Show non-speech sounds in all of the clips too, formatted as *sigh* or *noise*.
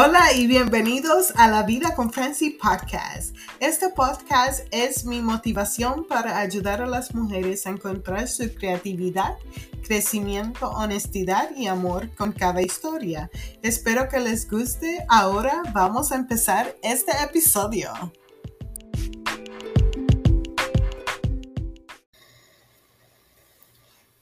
Hola y bienvenidos a La Vida con Francie Podcast. Este podcast es mi motivación para ayudar a las mujeres a encontrar su creatividad, crecimiento, honestidad y amor con cada historia. Espero que les guste. Ahora vamos a empezar este episodio.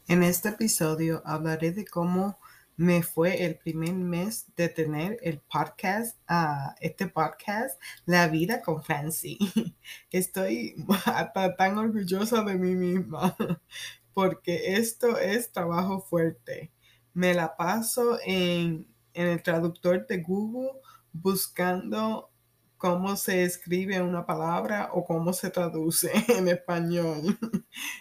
En este episodio hablaré de cómo me fue el primer mes de tener el podcast, uh, este podcast, La Vida con Francie. *laughs* Estoy *laughs* hasta tan orgullosa de mí misma *laughs* porque esto es trabajo fuerte. Me la paso en, en el traductor de Google buscando cómo se escribe una palabra o cómo se traduce en español.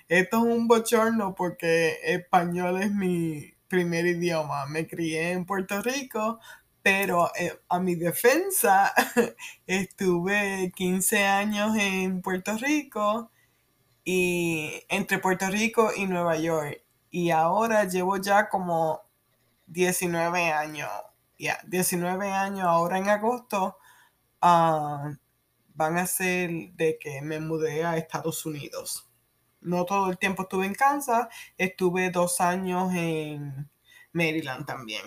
Esto es un bochorno porque español es mi, primer idioma. Me crié en Puerto Rico, pero eh, a mi defensa *laughs* estuve 15 años en Puerto Rico y entre Puerto Rico y Nueva York. Y ahora llevo ya como 19 años. Ya, 19 años ahora en agosto ah, van a ser de que me mudé a Estados Unidos no todo el tiempo estuve en Kansas, estuve dos años en Maryland también.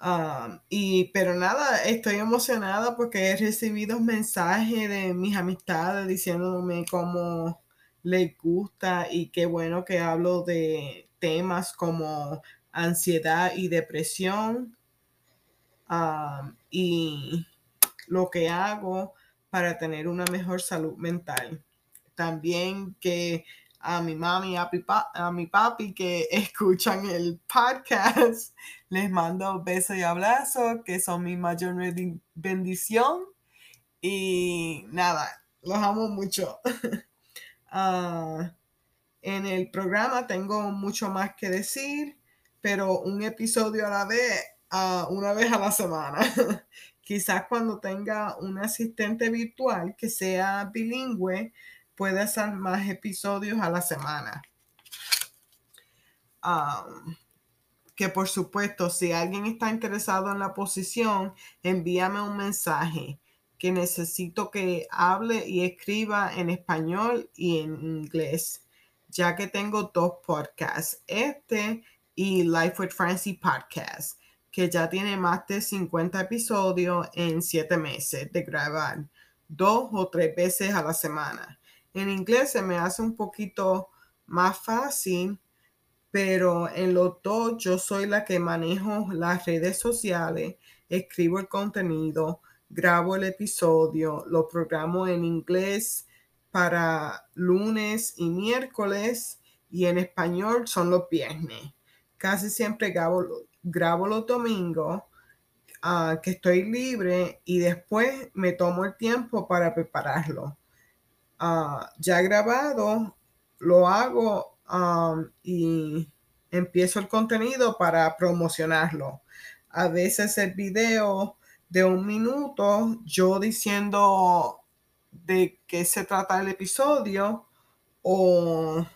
Um, y pero nada, estoy emocionada porque he recibido mensajes de mis amistades diciéndome cómo les gusta y qué bueno que hablo de temas como ansiedad y depresión um, y lo que hago para tener una mejor salud mental también que a mi mami, a mi, papi que *laughs* escuchan el podcast, les mando besos y abrazos, que son mi mayor bendición. Y nada, los amo mucho. *laughs* Ah, en el programa tengo mucho más que decir, pero un episodio a la vez, uh, una vez a la semana. *laughs* Quizás cuando tenga un asistente virtual que sea bilingüe, puede hacer más episodios a la semana. que por supuesto, si alguien está interesado en la posición, envíame un mensaje que necesito que hable y escriba en español y en inglés, ya que tengo dos podcasts, este y Life with Francie Podcast, que ya tiene más de 50 episodios en 7 meses de grabar, dos o tres veces a la semana. En inglés se me hace un poquito más fácil, pero en los dos yo soy la que manejo las redes sociales, escribo el contenido, grabo el episodio, lo programo en inglés para lunes y miércoles y en español son los viernes. Casi siempre grabo, grabo los domingos ah, que estoy libre y después me tomo el tiempo para prepararlo. Ah, ya grabado, lo hago y empiezo el contenido para promocionarlo. A veces el video de un minuto, yo diciendo de qué se trata el episodio o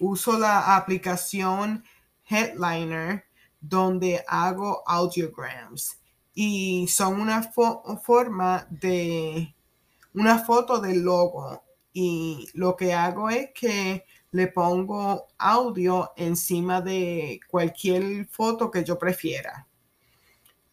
uso la aplicación Headliner donde hago audiograms y son una forma de una foto del logo y lo que hago es que le pongo audio encima de cualquier foto que yo prefiera.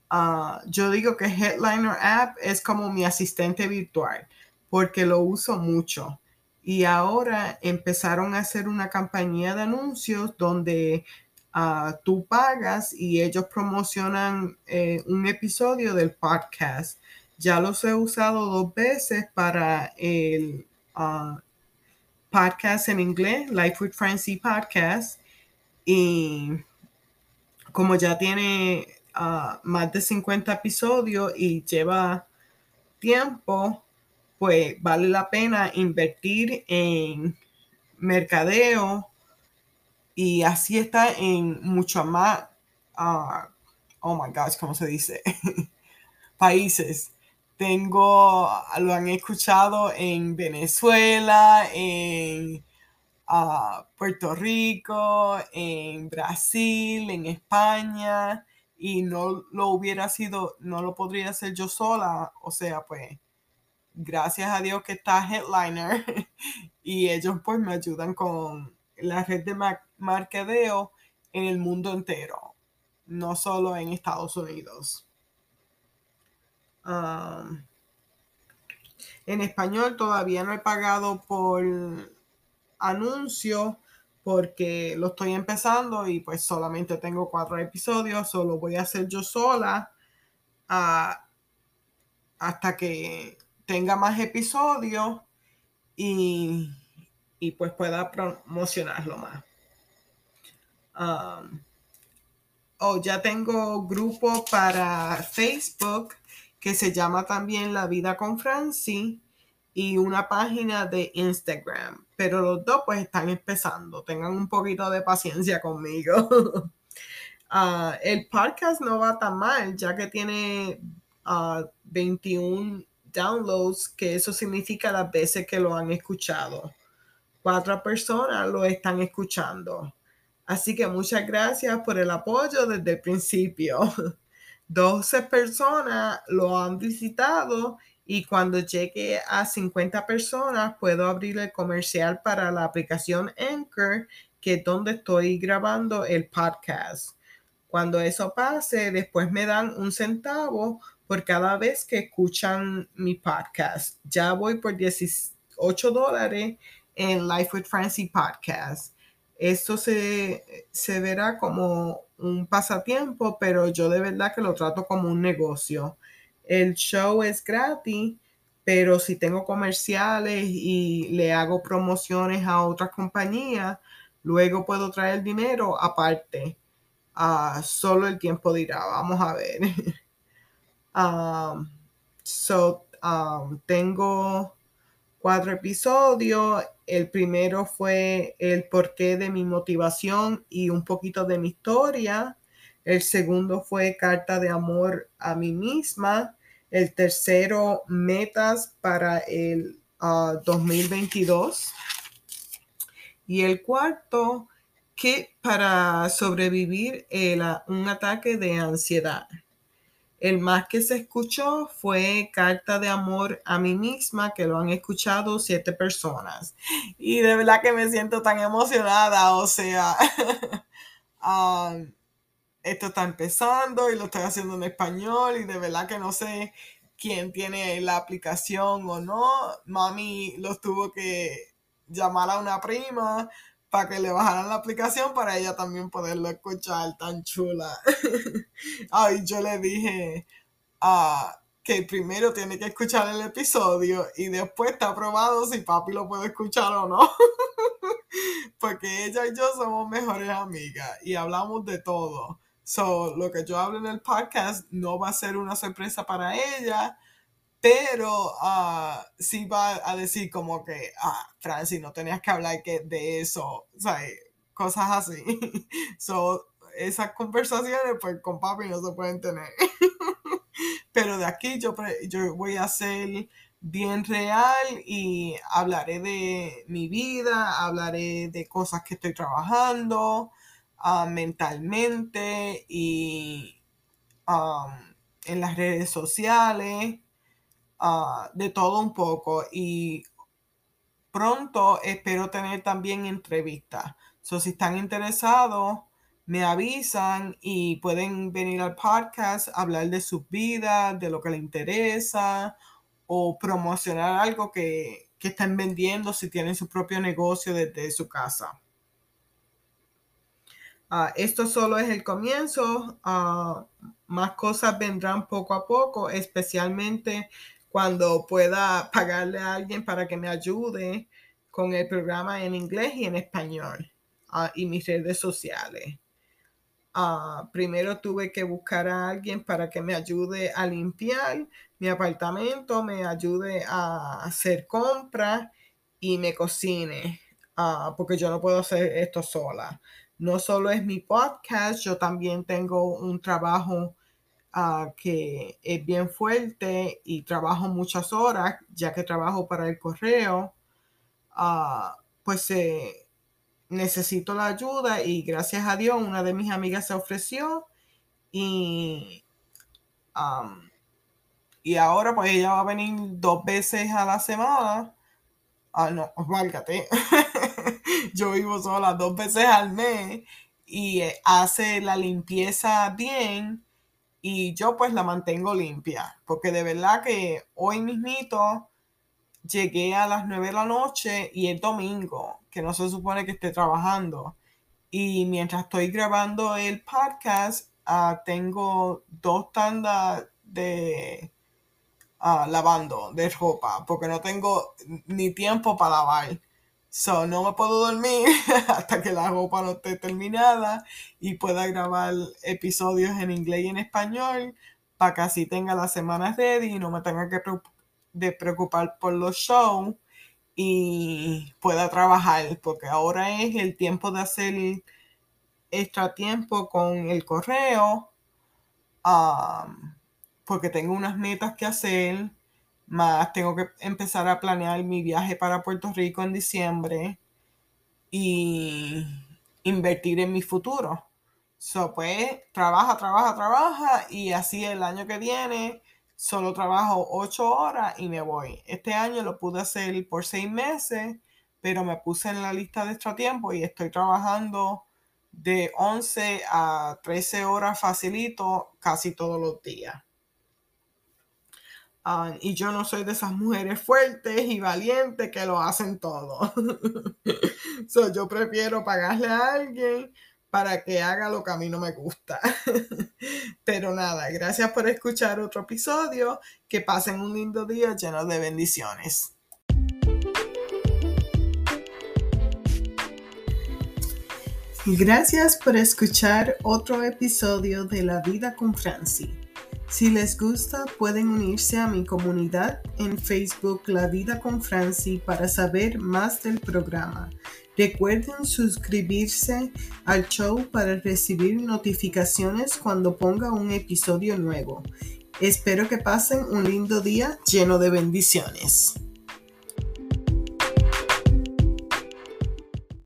Ah, yo digo que Headliner App es como mi asistente virtual porque lo uso mucho. Y ahora empezaron a hacer una campaña de anuncios donde ah, tú pagas y ellos promocionan eh, un episodio del podcast. Ya los he usado dos veces para el podcast en inglés, Life with Francie Podcast. Y como ya tiene uh, más de 50 episodios y lleva tiempo, pues vale la pena invertir en mercadeo y así está en mucho más, uh, oh my gosh, ¿cómo se dice? *laughs* países. Tengo, lo han escuchado en Venezuela, en Puerto Rico, en Brasil, en España y no lo hubiera sido, no lo podría hacer yo sola, o sea, pues gracias a Dios que está Headliner *laughs* y ellos pues me ayudan con la red de marketeo en el mundo entero, no solo en Estados Unidos. Um, en español todavía no he pagado por anuncio porque lo estoy empezando y pues solamente tengo cuatro episodios, solo voy a hacer yo sola ah, hasta que tenga más episodios y, pues pueda promocionarlo más. Um, oh, ya tengo grupo para Facebook que se llama también La Vida con Francie y una página de Instagram. Pero los dos pues están empezando. Tengan un poquito de paciencia conmigo. *laughs* Ah, el podcast no va tan mal ya que tiene 21 ah, downloads, que eso significa las veces que lo han escuchado. Cuatro personas lo están escuchando. Así que muchas gracias por el apoyo desde el principio. *laughs* 12 personas lo han visitado y cuando llegue a 50 personas puedo abrir el comercial para la aplicación Anchor, que es donde estoy grabando el podcast. Cuando eso pase, después me dan un centavo por cada vez que escuchan mi podcast. Ya voy por 18 dólares en Life with Francie Podcast. Esto se, se verá como un pasatiempo, pero yo de verdad que lo trato como un negocio. El show es gratis, pero si tengo comerciales y le hago promociones a otras compañías, luego puedo traer dinero aparte. Uh, solo el tiempo dirá, vamos a ver. um, *laughs* so, um, tengo cuatro episodios. El primero fue el porqué de mi motivación y un poquito de mi historia. El segundo fue carta de amor a mí misma. El tercero, metas para el 2022. Ah, y el cuarto, que para sobrevivir a un ataque de ansiedad. El más que se escuchó fue Carta de Amor a mí misma, que lo han escuchado siete personas. Y de verdad que me siento tan emocionada, o sea, um, *laughs* esto está empezando y lo estoy haciendo en español y de verdad que no sé quién tiene la aplicación o no. Mami los tuvo que llamar a una prima para que le bajaran la aplicación para ella también poderlo escuchar tan chula. *laughs* Ay, yo le dije ah, que primero tiene que escuchar el episodio y después está probado si papi lo puede escuchar o no. *laughs* Porque ella y yo somos mejores amigas y hablamos de todo. So, lo que yo hablo en el podcast no va a ser una sorpresa para ella pero uh, sí va a decir como que, ah, Francis, no tenías que hablar de eso, o sea, cosas así. *laughs* so, esas conversaciones, pues con papi no se pueden tener. *laughs* pero de aquí yo, yo voy a ser bien real y hablaré de mi vida, hablaré de cosas que estoy trabajando uh, mentalmente y en las redes sociales Ah, de todo un poco y pronto espero tener también entrevistas. So, si están interesados, me avisan y pueden venir al podcast, hablar de sus vidas, de lo que les interesa o promocionar algo que, estén vendiendo si tienen su propio negocio desde su casa. Ah, esto solo es el comienzo. Ah, más cosas vendrán poco a poco, especialmente cuando pueda pagarle a alguien para que me ayude con el programa en inglés y en español ah, y mis redes sociales. Ah, primero tuve que buscar a alguien para que me ayude a limpiar mi apartamento, me ayude a hacer compras y me cocine, ah, porque yo no puedo hacer esto sola. No solo es mi podcast, yo también tengo un trabajo que es bien fuerte y trabajo muchas horas, ya que trabajo para el correo, pues necesito la ayuda y gracias a Dios una de mis amigas se ofreció Y, y ahora pues ella va a venir dos veces a la semana. Ah, no, válgate. *laughs* Yo vivo sola dos veces al mes y eh, hace la limpieza bien y yo pues la mantengo limpia. Porque de verdad que hoy mismito llegué a las 9 de la noche y es domingo, que no se supone que esté trabajando. Y mientras estoy grabando el podcast, ah, tengo dos tandas de uh, lavando de ropa, porque no tengo ni tiempo para lavar. So, no me puedo dormir *laughs* hasta que la ropa no esté terminada y pueda grabar episodios en inglés y en español para que así tenga las semanas ready y no me tenga que de preocupar por los shows y pueda trabajar, porque ahora es el tiempo de hacer extra tiempo con el correo, porque tengo unas metas que hacer, más tengo que empezar a planear mi viaje para Puerto Rico en diciembre y invertir en mi futuro. So, pues, trabaja, trabaja, trabaja y así el año que viene solo trabajo ocho horas y me voy. Este año lo pude hacer por seis meses, pero me puse en la lista de extra tiempo y estoy trabajando de 11 a 13 horas facilito casi todos los días. Ah, y yo no soy de esas mujeres fuertes y valientes que lo hacen todo. *laughs* so, yo prefiero pagarle a alguien para que haga lo que a mí no me gusta. *laughs* Pero nada, gracias por escuchar otro episodio. Que pasen un lindo día lleno de bendiciones. Gracias por escuchar otro episodio de La Vida con Franci. Si les gusta, pueden unirse a mi comunidad en Facebook La Vida con Franci para saber más del programa. Recuerden suscribirse al show para recibir notificaciones cuando ponga un episodio nuevo. Espero que pasen un lindo día lleno de bendiciones.